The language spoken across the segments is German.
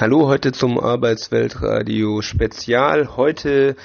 Hallo, heute zum Arbeitsweltradio Spezial. Heute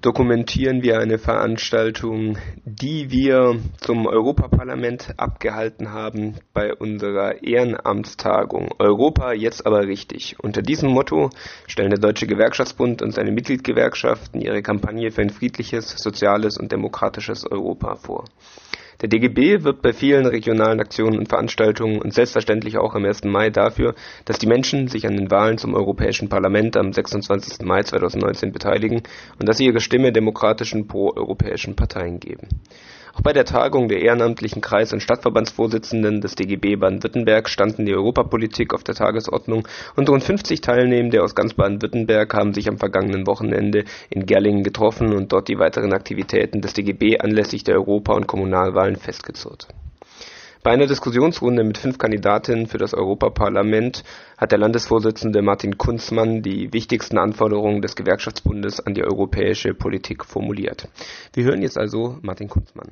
dokumentieren wir eine Veranstaltung, die wir zum Europaparlament abgehalten haben bei unserer Ehrenamtstagung Europa jetzt aber richtig. Unter diesem Motto stellen der Deutsche Gewerkschaftsbund und seine Mitgliedgewerkschaften ihre Kampagne für ein friedliches, soziales und demokratisches Europa vor. Der DGB wirbt bei vielen regionalen Aktionen und Veranstaltungen und selbstverständlich auch am 1. Mai dafür, dass die Menschen sich an den Wahlen zum Europäischen Parlament am 26. Mai 2019 beteiligen und dass sie ihre Stimme demokratischen proeuropäischen Parteien geben. Auch bei der Tagung der ehrenamtlichen Kreis- und Stadtverbandsvorsitzenden des DGB Baden-Württemberg standen die Europapolitik auf der Tagesordnung und rund 50 Teilnehmende aus ganz Baden-Württemberg haben sich am vergangenen Wochenende in Gerlingen getroffen und dort die weiteren Aktivitäten des DGB anlässlich der Europa- und Kommunalwahlen festgezurrt. Bei einer Diskussionsrunde mit fünf Kandidatinnen für das Europaparlament hat der Landesvorsitzende Martin Kunzmann die wichtigsten Anforderungen des Gewerkschaftsbundes an die europäische Politik formuliert. Wir hören jetzt also Martin Kunzmann.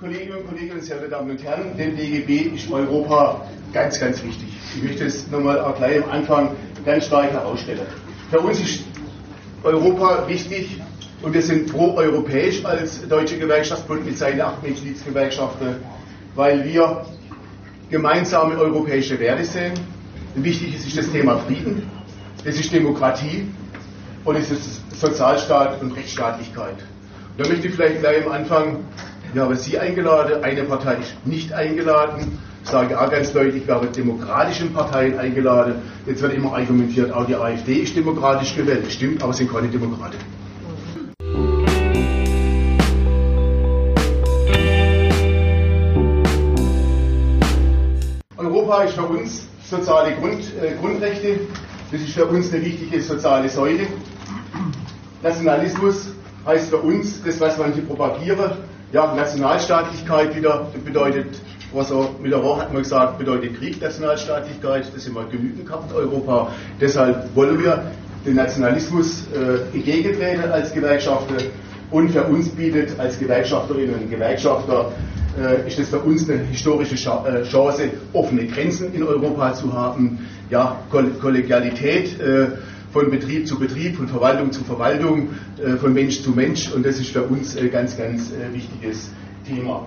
Kolleginnen und Kollegen, sehr verehrte Damen und Herren, dem DGB ist Europa ganz, ganz wichtig. Ich möchte es nochmal auch gleich am Anfang ganz stark herausstellen. Für uns ist Europa wichtig und wir sind pro-europäisch als Deutsche Gewerkschaftsbund mit seinen acht Mitgliedsgewerkschaften, weil wir gemeinsame europäische Werte sehen. Wichtig ist das Thema Frieden, das ist Demokratie und es ist Sozialstaat und Rechtsstaatlichkeit. Und da möchte ich vielleicht gleich am Anfang, ich habe Sie eingeladen, eine Partei ist nicht eingeladen sage auch ganz deutlich, wir haben demokratischen Parteien eingeladen. Jetzt wird immer argumentiert, auch die AfD ist demokratisch gewählt. Stimmt, aber sind keine Demokraten. Europa ist für uns soziale Grund, äh, Grundrechte. Das ist für uns eine wichtige soziale Säule. Nationalismus heißt für uns das, was manche propagieren. Ja, Nationalstaatlichkeit wieder bedeutet was er mit der Woche hat man gesagt, bedeutet Krieg, Nationalstaatlichkeit, das sind wir genügend gehabt Europa. Deshalb wollen wir den Nationalismus äh, entgegentreten als Gewerkschafter und für uns bietet als Gewerkschafterinnen und Gewerkschafter äh, ist es für uns eine historische äh, Chance, offene Grenzen in Europa zu haben, ja, Kollegialität äh, von Betrieb zu Betrieb, von Verwaltung zu Verwaltung, äh, von Mensch zu Mensch und das ist für uns ein ganz, ganz äh, wichtiges Thema.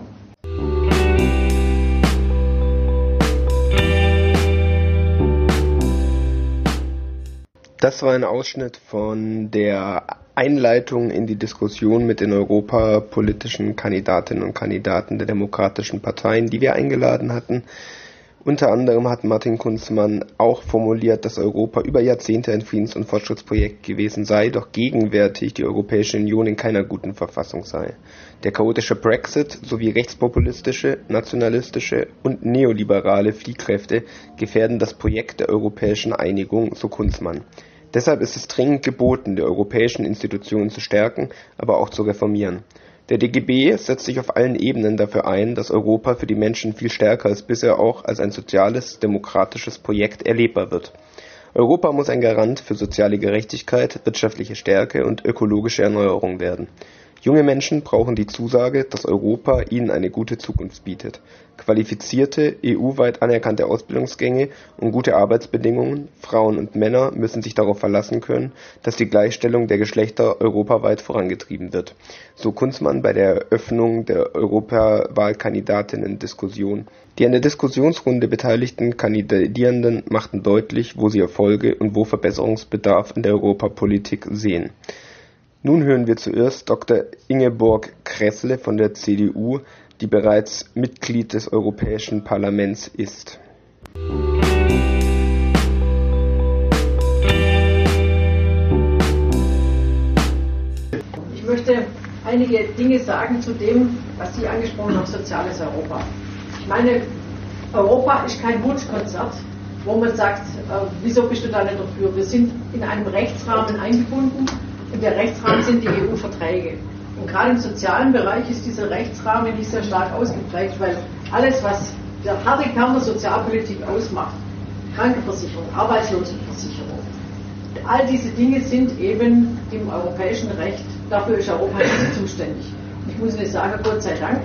Das war ein Ausschnitt von der Einleitung in die Diskussion mit den europapolitischen Kandidatinnen und Kandidaten der demokratischen Parteien, die wir eingeladen hatten. Unter anderem hat Martin Kunzmann auch formuliert, dass Europa über Jahrzehnte ein Friedens- und Fortschrittsprojekt gewesen sei, doch gegenwärtig die Europäische Union in keiner guten Verfassung sei. Der chaotische Brexit sowie rechtspopulistische, nationalistische und neoliberale Fliehkräfte gefährden das Projekt der europäischen Einigung, so Kunzmann. Deshalb ist es dringend geboten, die europäischen Institutionen zu stärken, aber auch zu reformieren. Der DGB setzt sich auf allen Ebenen dafür ein, dass Europa für die Menschen viel stärker als bisher auch als ein soziales, demokratisches Projekt erlebbar wird. Europa muss ein Garant für soziale Gerechtigkeit, wirtschaftliche Stärke und ökologische Erneuerung werden Junge Menschen brauchen die Zusage, dass Europa ihnen eine gute Zukunft bietet. Qualifizierte, EU-weit anerkannte Ausbildungsgänge und gute Arbeitsbedingungen, Frauen und Männer müssen sich darauf verlassen können, dass die Gleichstellung der Geschlechter europaweit vorangetrieben wird, so Kunzmann bei der Eröffnung der Europawahlkandidatinnen-Diskussion. Die an der Diskussionsrunde beteiligten Kandidierenden machten deutlich, wo sie Erfolge und wo Verbesserungsbedarf in der Europapolitik sehen nun hören wir zuerst Dr. Ingeborg Kressle von der CDU, die bereits Mitglied des Europäischen Parlaments ist. Ich möchte einige Dinge sagen zu dem, was Sie angesprochen haben, soziales Europa. Ich meine, Europa ist kein Wunschkonzert, wo man sagt, äh, wieso bist du da nicht dafür? Wir sind in einem Rechtsrahmen eingebunden und der Rechtsrahmen sind die EU-Verträge. Und gerade im sozialen Bereich ist dieser Rechtsrahmen nicht sehr stark ausgeprägt, weil alles, was der harte Kern der Sozialpolitik ausmacht, Krankenversicherung, Arbeitslosenversicherung, all diese Dinge sind eben im europäischen Recht dafür ist Europa nicht zuständig. Ich muss Ihnen sagen, Gott sei Dank,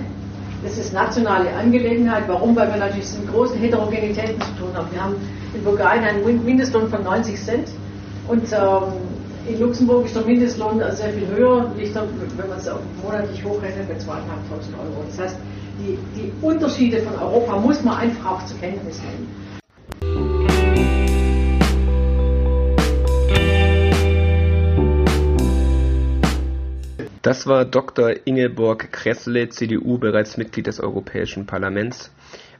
das ist nationale Angelegenheit. Warum? Weil wir natürlich mit großen Heterogenitäten zu tun haben. Wir haben in Bulgarien einen Mindestlohn von 90 Cent und ähm, in Luxemburg ist der Mindestlohn sehr viel höher, liegt dann, wenn man es monatlich hochrechnet, bei 2.500 Euro. Das heißt, die, die Unterschiede von Europa muss man einfach auch zur Kenntnis nehmen. Das war Dr. Ingeborg Kressle, CDU, bereits Mitglied des Europäischen Parlaments.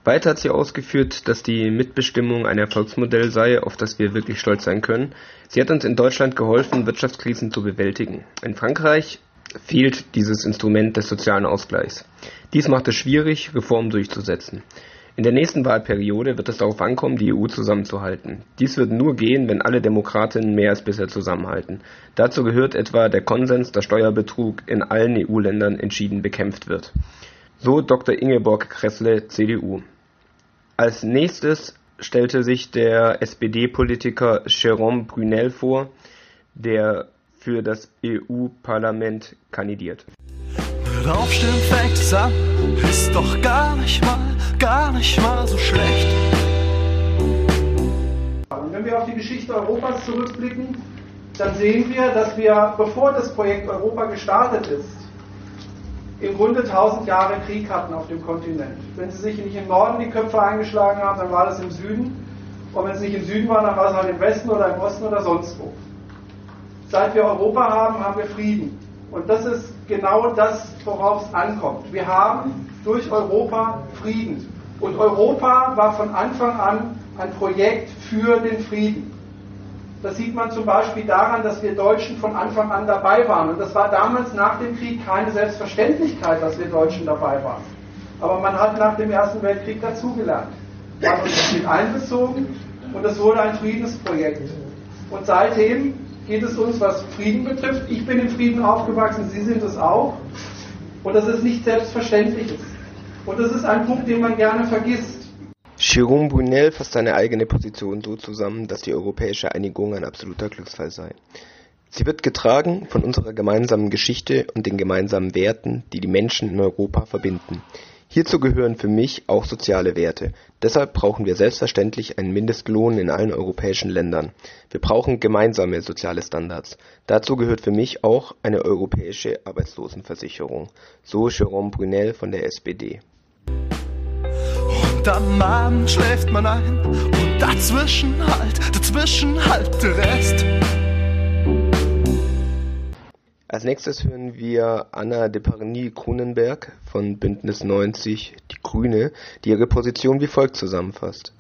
Weiter hat sie ausgeführt, dass die Mitbestimmung ein Erfolgsmodell sei, auf das wir wirklich stolz sein können. Sie hat uns in Deutschland geholfen, Wirtschaftskrisen zu bewältigen. In Frankreich fehlt dieses Instrument des sozialen Ausgleichs. Dies macht es schwierig, Reformen durchzusetzen. In der nächsten Wahlperiode wird es darauf ankommen, die EU zusammenzuhalten. Dies wird nur gehen, wenn alle Demokratinnen mehr als bisher zusammenhalten. Dazu gehört etwa der Konsens, dass Steuerbetrug in allen EU-Ländern entschieden bekämpft wird. So Dr. Ingeborg Kressle, CDU. Als nächstes stellte sich der SPD-Politiker Jérôme Brunel vor, der für das EU-Parlament kandidiert. Mit Aufstehen fängt es an, ist doch gar nicht mal gar nicht mal so schlecht. Wenn wir auf die Geschichte Europas zurückblicken, dann sehen wir, dass wir, bevor das Projekt Europa gestartet ist, im Grunde 1000 Jahre Krieg hatten auf dem Kontinent. Wenn sie sich nicht im Norden die Köpfe eingeschlagen haben, dann war das im Süden. Und wenn es nicht im Süden war, dann war es halt im Westen oder im Osten oder sonst wo. Seit wir Europa haben, haben wir Frieden. Und das ist genau das, worauf es ankommt. Wir haben durch Europa Frieden. Und Europa war von Anfang an ein Projekt für den Frieden. Das sieht man zum Beispiel daran, dass wir Deutschen von Anfang an dabei waren. Und das war damals nach dem Krieg keine Selbstverständlichkeit, dass wir Deutschen dabei waren. Aber man hat nach dem Ersten Weltkrieg dazugelernt. Man hat uns mit einbezogen und es wurde ein Friedensprojekt. Und seitdem geht es uns, was Frieden betrifft. Ich bin im Frieden aufgewachsen, Sie sind es auch. Und das ist nicht selbstverständlich. Und das ist ein Punkt, den man gerne vergisst. Jérôme Brunel fasst seine eigene Position so zusammen, dass die europäische Einigung ein absoluter Glücksfall sei. Sie wird getragen von unserer gemeinsamen Geschichte und den gemeinsamen Werten, die die Menschen in Europa verbinden. Hierzu gehören für mich auch soziale Werte. Deshalb brauchen wir selbstverständlich einen Mindestlohn in allen europäischen Ländern. Wir brauchen gemeinsame soziale Standards. Dazu gehört für mich auch eine europäische Arbeitslosenversicherung. So Jérôme Brunel von der SPD. Und am Abend schläft man ein und dazwischen halt, dazwischen halt der Rest. Als nächstes hören wir Anna de Parny-Grunenberg von Bündnis 90 Die Grüne, die ihre Position wie folgt zusammenfasst.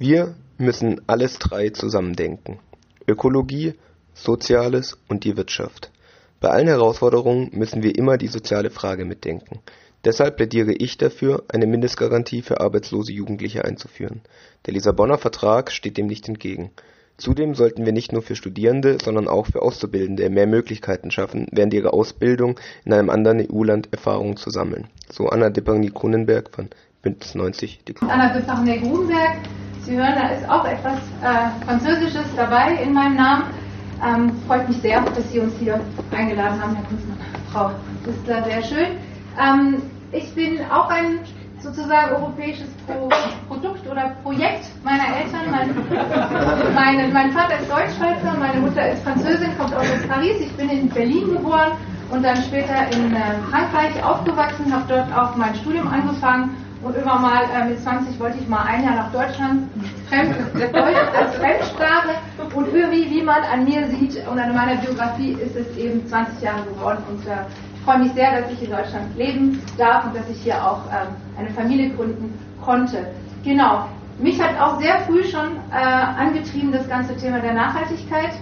Wir müssen alles drei zusammendenken. Ökologie, Soziales und die Wirtschaft. Bei allen Herausforderungen müssen wir immer die soziale Frage mitdenken. Deshalb plädiere ich dafür, eine Mindestgarantie für arbeitslose Jugendliche einzuführen. Der Lissabonner Vertrag steht dem nicht entgegen. Zudem sollten wir nicht nur für Studierende, sondern auch für Auszubildende mehr Möglichkeiten schaffen, während ihrer Ausbildung in einem anderen EU-Land Erfahrungen zu sammeln. So Anna Deparny-Grunenberg von Bündnis 90. Die Anna Deparny-Grunenberg, Sie hören, da ist auch etwas äh, Französisches dabei in meinem Namen. Ähm, freut mich sehr, dass Sie uns hier eingeladen haben, Herr Kunstmann, Frau Wistler, sehr schön. Ähm, ich bin auch ein sozusagen europäisches Pro Produkt oder Projekt meiner Eltern. Mein, meine, mein Vater ist Deutschschweizer, meine Mutter ist Französin, kommt aus Paris. Ich bin in Berlin geboren und dann später in äh, Frankreich aufgewachsen, habe dort auch mein Studium angefangen und irgendwann mal äh, mit 20 wollte ich mal ein Jahr nach Deutschland, Fremd, als Fremdsprache und irgendwie, wie man an mir sieht und an meiner Biografie ist es eben 20 Jahre geworden und äh, ich freue mich sehr, dass ich in Deutschland leben darf und dass ich hier auch ähm, eine Familie gründen konnte. Genau. Mich hat auch sehr früh schon äh, angetrieben das ganze Thema der Nachhaltigkeit.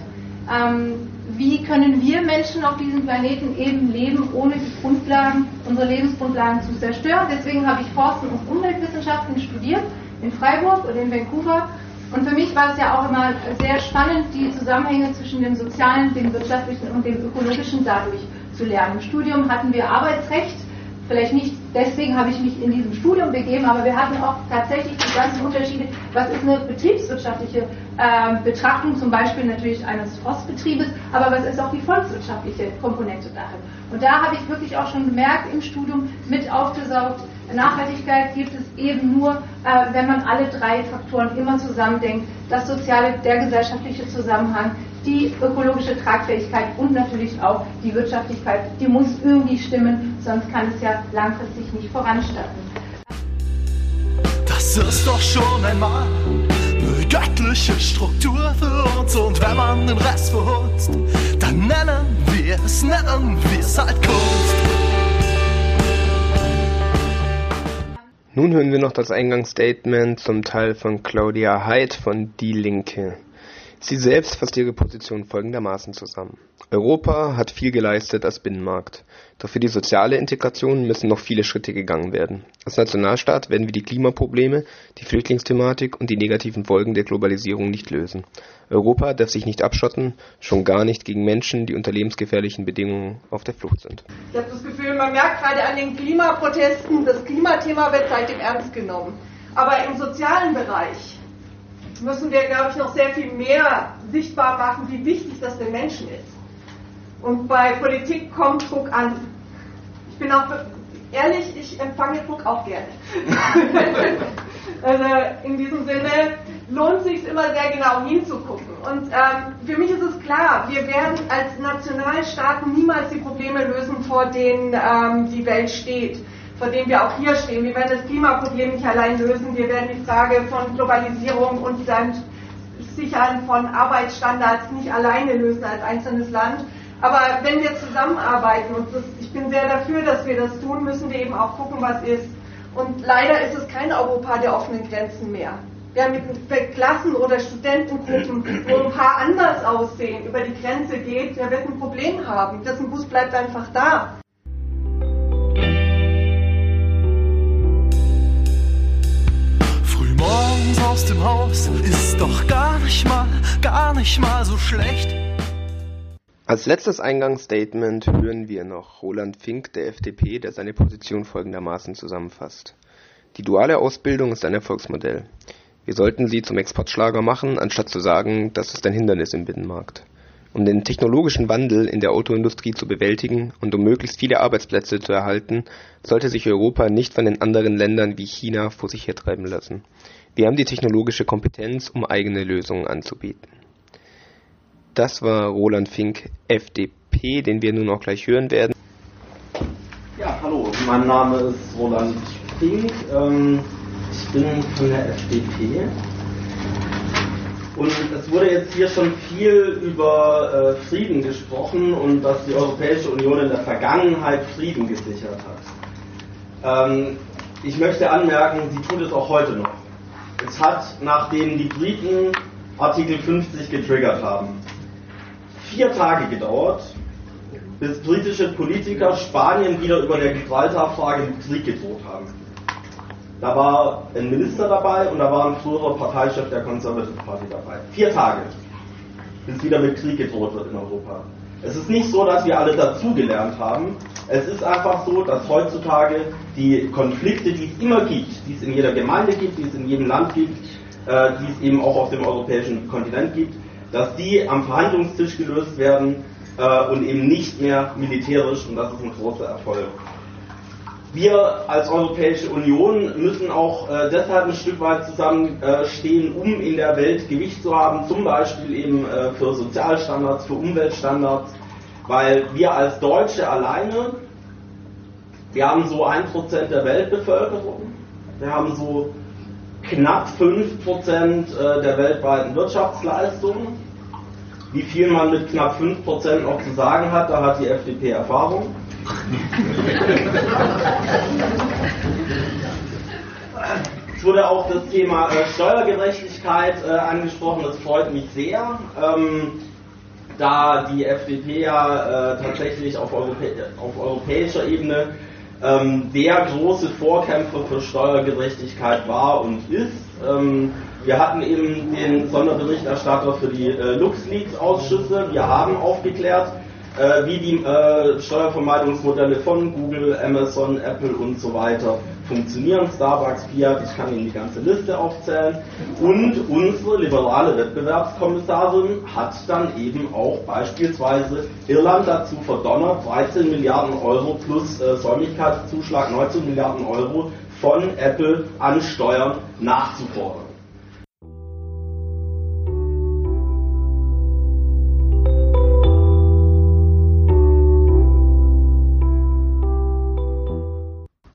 Ähm, wie können wir Menschen auf diesem Planeten eben leben, ohne die Grundlagen, unsere Lebensgrundlagen zu zerstören? Deswegen habe ich Forsten und Umweltwissenschaften studiert in Freiburg oder in Vancouver. Und für mich war es ja auch immer sehr spannend, die Zusammenhänge zwischen dem sozialen, dem wirtschaftlichen und dem ökologischen dadurch zu lernen. Im Studium hatten wir Arbeitsrecht, vielleicht nicht deswegen habe ich mich in diesem Studium begeben, aber wir hatten auch tatsächlich die ganzen Unterschiede. Was ist eine betriebswirtschaftliche äh, Betrachtung, zum Beispiel natürlich eines Forstbetriebes, aber was ist auch die volkswirtschaftliche Komponente darin? Und da habe ich wirklich auch schon gemerkt im Studium mit aufgesaugt, Nachhaltigkeit gibt es eben nur, äh, wenn man alle drei Faktoren immer zusammendenkt. Das soziale, der gesellschaftliche Zusammenhang, die ökologische Tragfähigkeit und natürlich auch die Wirtschaftlichkeit. Die muss irgendwie stimmen, sonst kann es ja langfristig nicht voranstatten. Das ist doch schon einmal eine göttliche Struktur für uns und wenn man den Rest verhunzt, dann nennen wir es, nennen wir es halt Kunst. Nun hören wir noch das Eingangsstatement zum Teil von Claudia Haidt von Die Linke. Sie selbst fasst ihre Position folgendermaßen zusammen. Europa hat viel geleistet als Binnenmarkt. Doch für die soziale Integration müssen noch viele Schritte gegangen werden. Als Nationalstaat werden wir die Klimaprobleme, die Flüchtlingsthematik und die negativen Folgen der Globalisierung nicht lösen. Europa darf sich nicht abschotten, schon gar nicht gegen Menschen, die unter lebensgefährlichen Bedingungen auf der Flucht sind. Ich habe das Gefühl, man merkt gerade an den Klimaprotesten, das Klimathema wird seitdem ernst genommen. Aber im sozialen Bereich müssen wir, glaube ich, noch sehr viel mehr sichtbar machen, wie wichtig das den Menschen ist. Und bei Politik kommt Druck an. Ich bin auch ehrlich, ich empfange Druck auch gerne. also in diesem Sinne lohnt sich immer sehr genau hinzugucken. Und ähm, für mich ist es klar, wir werden als Nationalstaaten niemals die Probleme lösen, vor denen ähm, die Welt steht vor dem wir auch hier stehen. Wir werden das Klimaproblem nicht allein lösen. Wir werden die Frage von Globalisierung und dann Sichern von Arbeitsstandards nicht alleine lösen als einzelnes Land. Aber wenn wir zusammenarbeiten, und das, ich bin sehr dafür, dass wir das tun, müssen wir eben auch gucken, was ist. Und leider ist es kein Europa der offenen Grenzen mehr. Wer mit Klassen oder Studentengruppen, wo ein paar anders aussehen, über die Grenze geht, der wird ein Problem haben. Das Bus bleibt einfach da. Morgens aus dem Haus ist doch gar nicht mal, gar nicht mal so schlecht. Als letztes Eingangsstatement hören wir noch Roland Fink der FDP, der seine Position folgendermaßen zusammenfasst. Die duale Ausbildung ist ein Erfolgsmodell. Wir sollten sie zum Exportschlager machen, anstatt zu sagen, das ist ein Hindernis im Binnenmarkt. Um den technologischen Wandel in der Autoindustrie zu bewältigen und um möglichst viele Arbeitsplätze zu erhalten, sollte sich Europa nicht von den anderen Ländern wie China vor sich hertreiben lassen. Wir haben die technologische Kompetenz, um eigene Lösungen anzubieten. Das war Roland Fink, FDP, den wir nun auch gleich hören werden. Ja, hallo, mein Name ist Roland Fink. Ähm, ich bin von der FDP und es wurde jetzt hier schon viel über äh, Frieden gesprochen und dass die Europäische Union in der Vergangenheit Frieden gesichert hat. Ähm, ich möchte anmerken, sie tut es auch heute noch. Es hat, nachdem die Briten Artikel 50 getriggert haben, vier Tage gedauert, bis britische Politiker Spanien wieder über der Gibraltar-Frage mit Krieg gedroht haben. Da war ein Minister dabei und da war ein früherer Parteichef der Conservative Party dabei. Vier Tage, bis wieder mit Krieg gedroht wird in Europa. Es ist nicht so, dass wir alle dazugelernt haben. Es ist einfach so, dass heutzutage die Konflikte, die es immer gibt, die es in jeder Gemeinde gibt, die es in jedem Land gibt, äh, die es eben auch auf dem europäischen Kontinent gibt, dass die am Verhandlungstisch gelöst werden äh, und eben nicht mehr militärisch und das ist ein großer Erfolg wir als Europäische Union müssen auch äh, deshalb ein Stück weit zusammenstehen, äh, um in der Welt Gewicht zu haben, zum Beispiel eben äh, für Sozialstandards, für Umweltstandards, weil wir als Deutsche alleine, wir haben so ein Prozent der Weltbevölkerung, wir haben so knapp 5% äh, der weltweiten Wirtschaftsleistung. Wie viel man mit knapp 5% noch zu sagen hat, da hat die FDP Erfahrung. Es wurde auch das Thema äh, Steuergerechtigkeit äh, angesprochen, das freut mich sehr, ähm, da die FDP ja äh, tatsächlich auf, Europä auf, europäischer Ebene ähm, der große Vorkämpfer für Steuergerechtigkeit war und ist. Ähm, wir hatten eben den Sonderberichterstatter für die äh, LuxLeaks-Ausschüsse, wir haben aufgeklärt, äh, wie die äh, Steuervermeidungsmodelle von Google, Amazon, Apple und so weiter funktionieren. Starbucks, Fiat, ich kann Ihnen die ganze Liste aufzählen. Und unsere liberale Wettbewerbskommissarin hat dann eben auch beispielsweise Irland dazu verdonnert, 13 Milliarden Euro plus äh, Säumigkeitszuschlag 19 Milliarden Euro von Apple an Steuern nachzufordern.